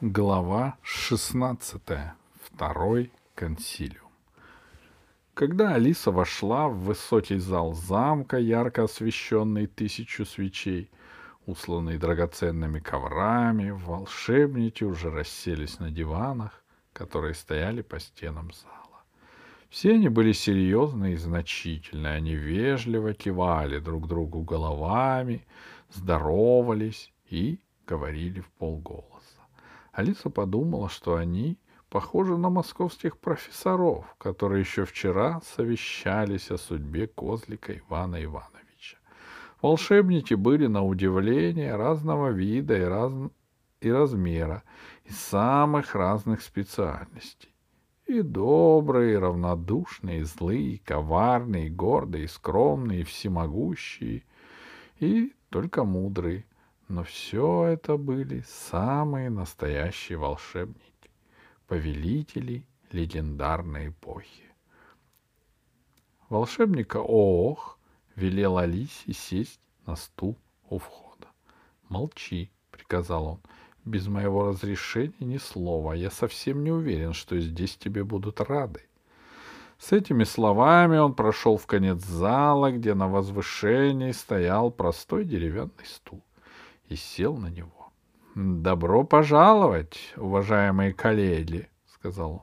Глава 16. Второй консилиум. Когда Алиса вошла в высокий зал замка, ярко освещенный тысячу свечей, усланный драгоценными коврами, волшебники уже расселись на диванах, которые стояли по стенам зала. Все они были серьезны и значительны, они вежливо кивали друг другу головами, здоровались и говорили в полголоса. Алиса подумала, что они похожи на московских профессоров, которые еще вчера совещались о судьбе козлика Ивана Ивановича. Волшебники были на удивление разного вида и, раз... и размера, из самых разных специальностей. И добрые, и равнодушные, и злые, и коварные, и гордые, и скромные, и всемогущие, и только мудрые — но все это были самые настоящие волшебники, повелители легендарной эпохи. Волшебника Оох велел Алисе сесть на стул у входа. «Молчи», — приказал он, — «без моего разрешения ни слова. Я совсем не уверен, что здесь тебе будут рады». С этими словами он прошел в конец зала, где на возвышении стоял простой деревянный стул и сел на него. «Добро пожаловать, уважаемые коллеги», — сказал он.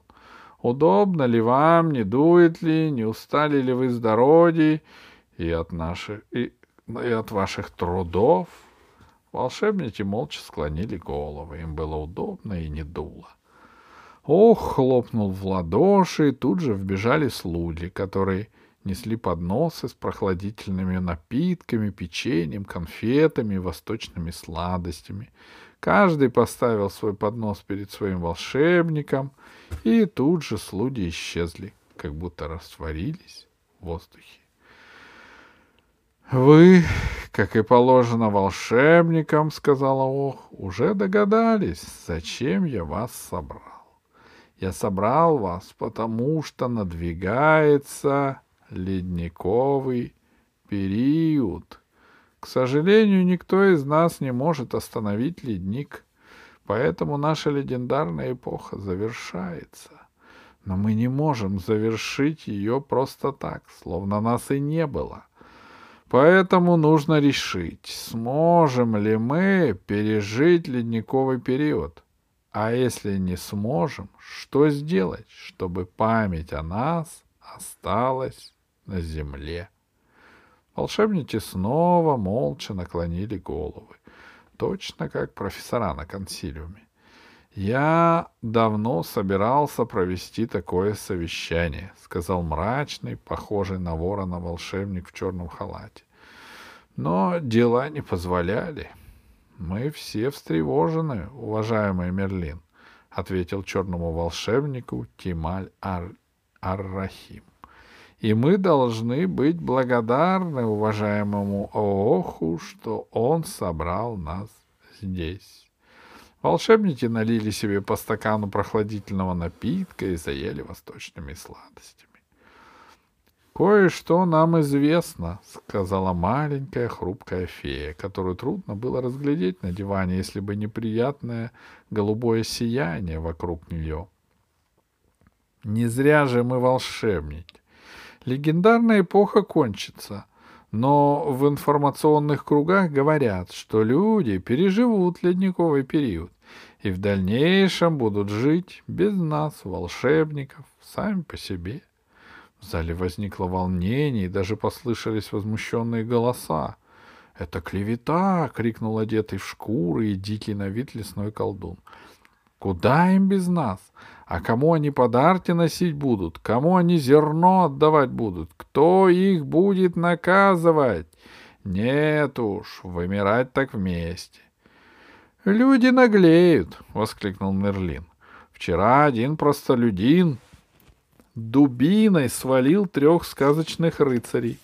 «Удобно ли вам, не дует ли, не устали ли вы с дороги и от, наших, и, и от ваших трудов?» Волшебники молча склонили головы, им было удобно и не дуло. Ох, хлопнул в ладоши, и тут же вбежали слуги, которые несли подносы с прохладительными напитками, печеньем, конфетами и восточными сладостями. Каждый поставил свой поднос перед своим волшебником, и тут же слуги исчезли, как будто растворились в воздухе. «Вы, как и положено волшебникам, — сказала Ох, — уже догадались, зачем я вас собрал. Я собрал вас, потому что надвигается ледниковый период. К сожалению, никто из нас не может остановить ледник, поэтому наша легендарная эпоха завершается. Но мы не можем завершить ее просто так, словно нас и не было. Поэтому нужно решить, сможем ли мы пережить ледниковый период. А если не сможем, что сделать, чтобы память о нас осталась на земле. Волшебники снова молча наклонили головы, точно как профессора на консилиуме. «Я давно собирался провести такое совещание», — сказал мрачный, похожий на ворона волшебник в черном халате. «Но дела не позволяли. Мы все встревожены, уважаемый Мерлин», — ответил черному волшебнику Тималь Ар-Рахим. И мы должны быть благодарны уважаемому Ооху, что он собрал нас здесь. Волшебники налили себе по стакану прохладительного напитка и заели восточными сладостями. «Кое-что нам известно», — сказала маленькая хрупкая фея, которую трудно было разглядеть на диване, если бы неприятное голубое сияние вокруг нее. «Не зря же мы волшебники. Легендарная эпоха кончится, но в информационных кругах говорят, что люди переживут ледниковый период и в дальнейшем будут жить без нас, волшебников, сами по себе. В зале возникло волнение, и даже послышались возмущенные голоса. «Это клевета!» — крикнул одетый в шкуры и дикий на вид лесной колдун. «Куда им без нас? А кому они подарки носить будут? Кому они зерно отдавать будут? Кто их будет наказывать? Нет уж, вымирать так вместе. Люди наглеют, воскликнул Мерлин. Вчера один простолюдин дубиной свалил трех сказочных рыцарей.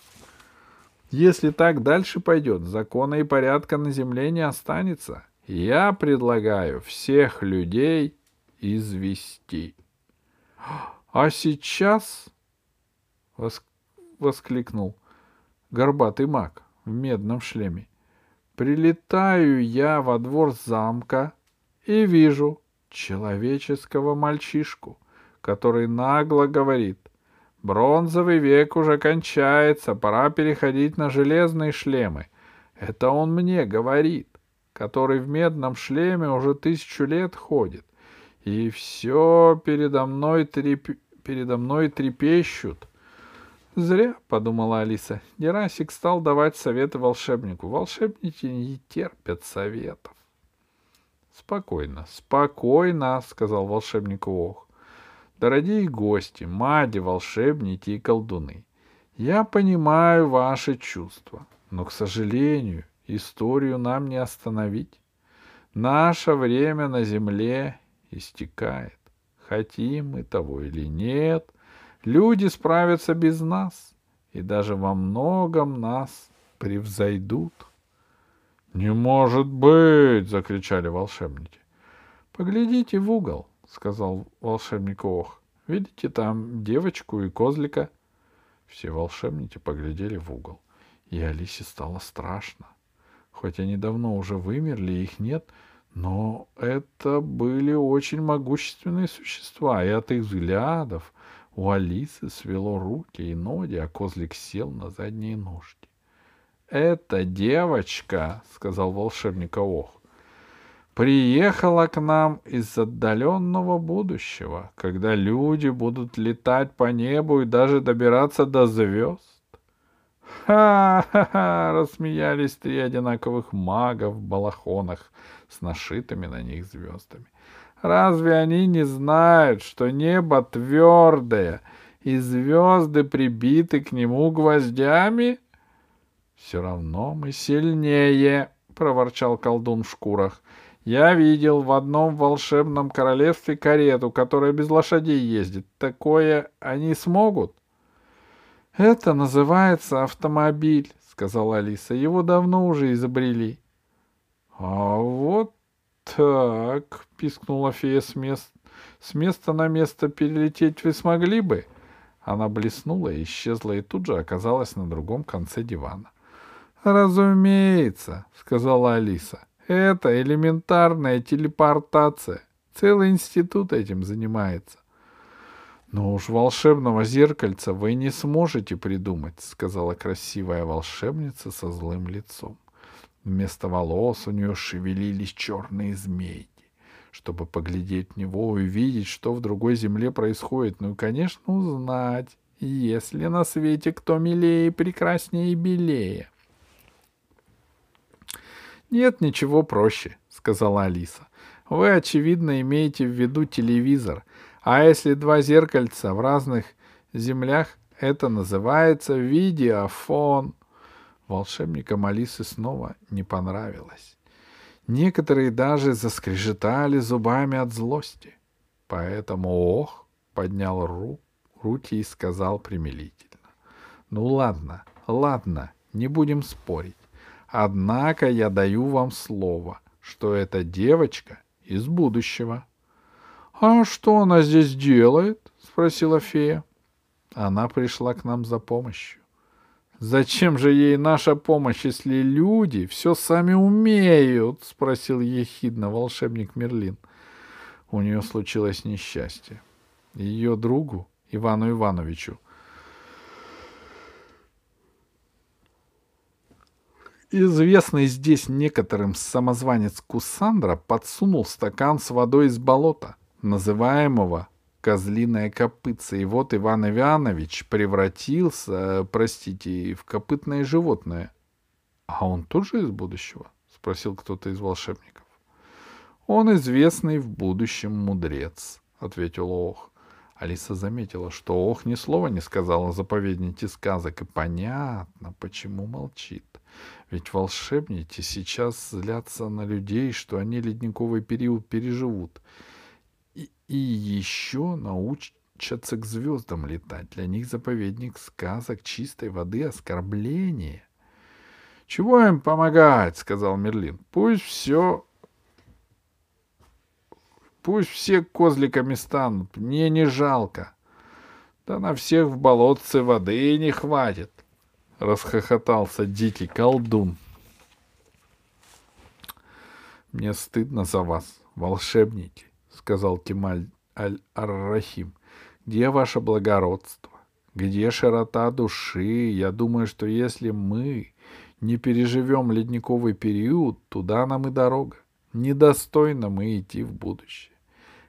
Если так дальше пойдет, закона и порядка на земле не останется. Я предлагаю всех людей извести. А сейчас, воск... воскликнул горбатый маг в медном шлеме, прилетаю я во двор замка и вижу, человеческого мальчишку, который нагло говорит, бронзовый век уже кончается, пора переходить на железные шлемы. Это он мне говорит, который в медном шлеме уже тысячу лет ходит. И все передо мной, треп... передо мной трепещут. Зря, — подумала Алиса. Герасик стал давать советы волшебнику. Волшебники не терпят советов. — Спокойно, спокойно, — сказал волшебник Ох. Дорогие гости, мади, волшебники и колдуны, я понимаю ваши чувства, но, к сожалению, историю нам не остановить. Наше время на земле истекает. Хотим мы того или нет — Люди справятся без нас и даже во многом нас превзойдут. — Не может быть! — закричали волшебники. — Поглядите в угол, — сказал волшебник Ох. — Видите там девочку и козлика? Все волшебники поглядели в угол, и Алисе стало страшно. Хоть они давно уже вымерли, их нет, но это были очень могущественные существа, и от их взглядов, у Алисы свело руки и ноги, а козлик сел на задние ножки. — «Эта девочка, — сказал волшебник Ох, — приехала к нам из отдаленного будущего, когда люди будут летать по небу и даже добираться до звезд. «Ха-ха-ха!» — рассмеялись три одинаковых мага в балахонах с нашитыми на них звездами. Разве они не знают, что небо твердое и звезды прибиты к нему гвоздями? — Все равно мы сильнее, — проворчал колдун в шкурах. — Я видел в одном волшебном королевстве карету, которая без лошадей ездит. Такое они смогут? — Это называется автомобиль, — сказала Алиса. — Его давно уже изобрели. — А вот «Так», — пискнула фея с места. «С места на место перелететь вы смогли бы?» Она блеснула и исчезла, и тут же оказалась на другом конце дивана. «Разумеется», — сказала Алиса. «Это элементарная телепортация. Целый институт этим занимается». «Но уж волшебного зеркальца вы не сможете придумать», — сказала красивая волшебница со злым лицом. Вместо волос у нее шевелились черные змеи, чтобы поглядеть в него и увидеть, что в другой земле происходит. Ну и, конечно, узнать, есть ли на свете кто милее, прекраснее и белее. «Нет ничего проще», — сказала Алиса. «Вы, очевидно, имеете в виду телевизор, а если два зеркальца в разных землях, это называется видеофон». Волшебникам Алисы снова не понравилось. Некоторые даже заскрежетали зубами от злости. Поэтому Ох поднял ру, руки и сказал примирительно. «Ну ладно, ладно, не будем спорить. Однако я даю вам слово, что эта девочка из будущего». «А что она здесь делает?» — спросила фея. «Она пришла к нам за помощью. «Зачем же ей наша помощь, если люди все сами умеют?» — спросил ехидно волшебник Мерлин. У нее случилось несчастье. Ее другу, Ивану Ивановичу, Известный здесь некоторым самозванец Кусандра подсунул стакан с водой из болота, называемого козлиное копытце. И вот Иван Иванович превратился, простите, в копытное животное. — А он тоже из будущего? — спросил кто-то из волшебников. — Он известный в будущем мудрец, — ответил Ох. Алиса заметила, что Ох ни слова не сказал о заповеднике сказок, и понятно, почему молчит. Ведь волшебники сейчас злятся на людей, что они ледниковый период переживут — и еще научатся к звездам летать. Для них заповедник сказок чистой воды оскорбление. — Чего им помогать? — сказал Мерлин. — Пусть все... Пусть все козликами станут, мне не жалко. Да на всех в болотце воды не хватит, — расхохотался дикий колдун. — Мне стыдно за вас, волшебники — сказал Кемаль Аль-Ар-Рахим, — где ваше благородство? Где широта души? Я думаю, что если мы не переживем ледниковый период, туда нам и дорога. Недостойно мы идти в будущее.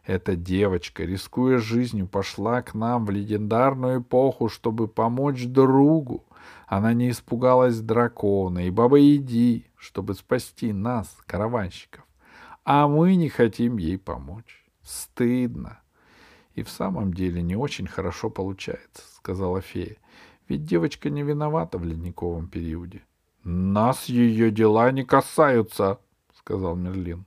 Эта девочка, рискуя жизнью, пошла к нам в легендарную эпоху, чтобы помочь другу. Она не испугалась дракона и бабы-яги, чтобы спасти нас, караванщиков. А мы не хотим ей помочь. Стыдно. И в самом деле не очень хорошо получается, сказала фея. Ведь девочка не виновата в ледниковом периоде. Нас ее дела не касаются, сказал Мерлин.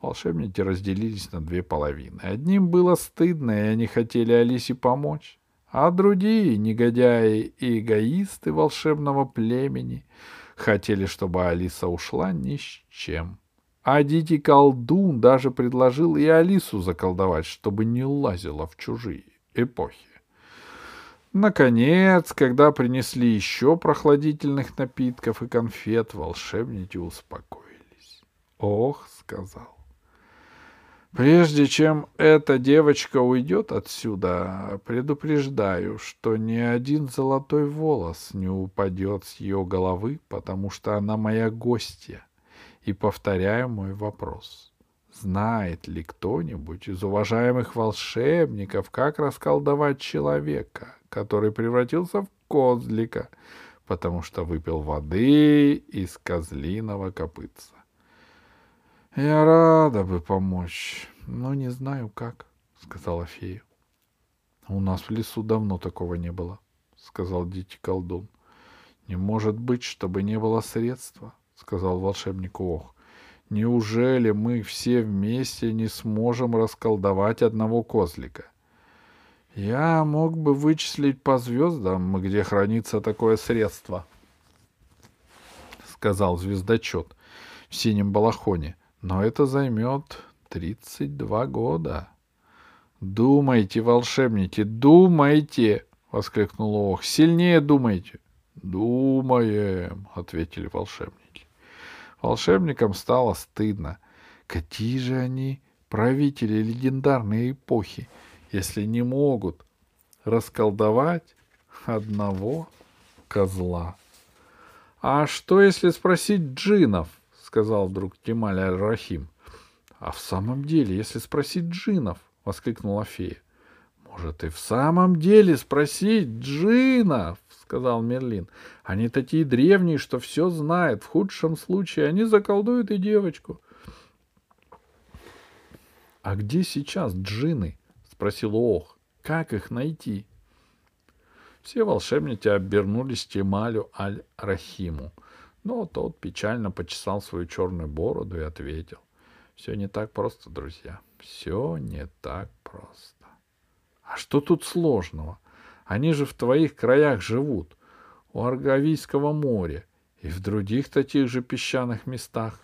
Волшебники разделились на две половины. Одним было стыдно, и они хотели Алисе помочь, а другие, негодяи и эгоисты волшебного племени, хотели, чтобы Алиса ушла ни с чем. А дикий колдун даже предложил и Алису заколдовать, чтобы не лазила в чужие эпохи. Наконец, когда принесли еще прохладительных напитков и конфет, волшебники успокоились. Ох, сказал. Прежде чем эта девочка уйдет отсюда, предупреждаю, что ни один золотой волос не упадет с ее головы, потому что она моя гостья. И повторяю мой вопрос. Знает ли кто-нибудь из уважаемых волшебников, как расколдовать человека, который превратился в козлика, потому что выпил воды из козлиного копытца? — Я рада бы помочь, но не знаю как, — сказала фея. — У нас в лесу давно такого не было, — сказал дикий колдун. — Не может быть, чтобы не было средства, — сказал волшебник Ох. — Неужели мы все вместе не сможем расколдовать одного козлика? — Я мог бы вычислить по звездам, где хранится такое средство, — сказал звездочет в синем балахоне. — но это займет 32 года. Думайте, волшебники, думайте! воскликнул Ох. Сильнее думайте. Думаем, ответили волшебники. Волшебникам стало стыдно. Какие же они правители легендарной эпохи, если не могут расколдовать одного козла. А что, если спросить джинов? сказал вдруг Кемаль Аль-Рахим. — А в самом деле, если спросить джинов, — воскликнула фея. — Может, и в самом деле спросить джинов, — сказал Мерлин. — Они такие древние, что все знают. В худшем случае они заколдуют и девочку. — А где сейчас джины? — спросил Ох. — Как их найти? Все волшебники обернулись к Кемалю Аль-Рахиму. — но тот печально почесал свою черную бороду и ответил. Все не так просто, друзья. Все не так просто. А что тут сложного? Они же в твоих краях живут, у Аргавийского моря и в других таких же песчаных местах.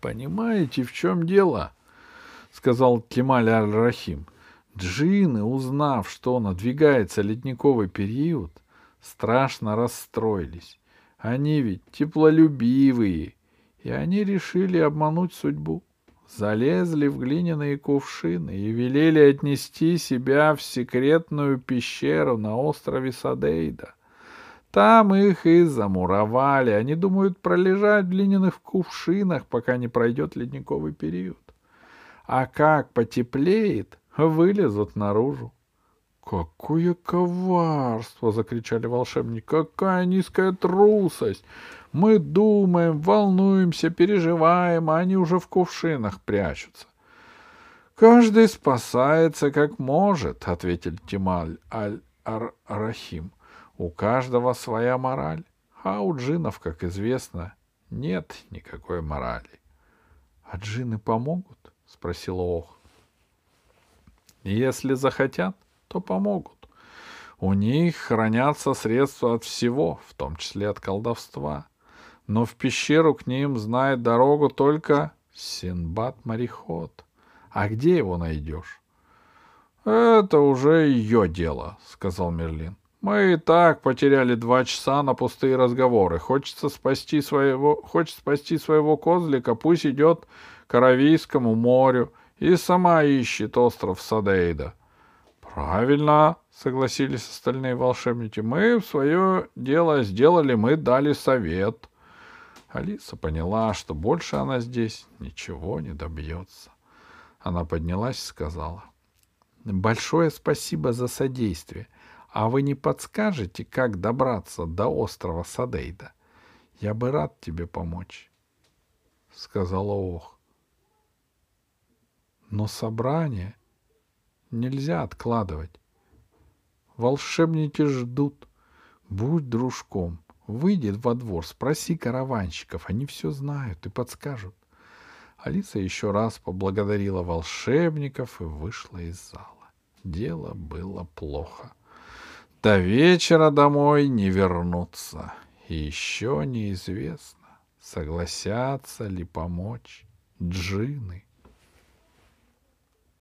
Понимаете, в чем дело? сказал Кемаль Аль-Рахим. Джины, узнав, что надвигается ледниковый период, страшно расстроились они ведь теплолюбивые, и они решили обмануть судьбу. Залезли в глиняные кувшины и велели отнести себя в секретную пещеру на острове Садейда. Там их и замуровали. Они думают пролежать в глиняных кувшинах, пока не пройдет ледниковый период. А как потеплеет, вылезут наружу. «Какое коварство!» — закричали волшебники. «Какая низкая трусость! Мы думаем, волнуемся, переживаем, а они уже в кувшинах прячутся». «Каждый спасается как может», — ответил Тималь Аль-Рахим. «У каждого своя мораль, а у джинов, как известно, нет никакой морали». «А джины помогут?» — спросил Ох. «Если захотят, то помогут. У них хранятся средства от всего, в том числе от колдовства. Но в пещеру к ним знает дорогу только Синбад-мореход. А где его найдешь? — Это уже ее дело, — сказал Мерлин. — Мы и так потеряли два часа на пустые разговоры. Хочется спасти своего, хочет спасти своего козлика, пусть идет к Аравийскому морю и сама ищет остров Садейда. Правильно, согласились остальные волшебники. Мы свое дело сделали, мы дали совет. Алиса поняла, что больше она здесь ничего не добьется. Она поднялась и сказала. Большое спасибо за содействие. А вы не подскажете, как добраться до острова Садейда? Я бы рад тебе помочь, — сказала Ох. Но собрание нельзя откладывать. Волшебники ждут. Будь дружком. Выйди во двор, спроси караванщиков. Они все знают и подскажут. Алиса еще раз поблагодарила волшебников и вышла из зала. Дело было плохо. До вечера домой не вернуться. И еще неизвестно, согласятся ли помочь джины.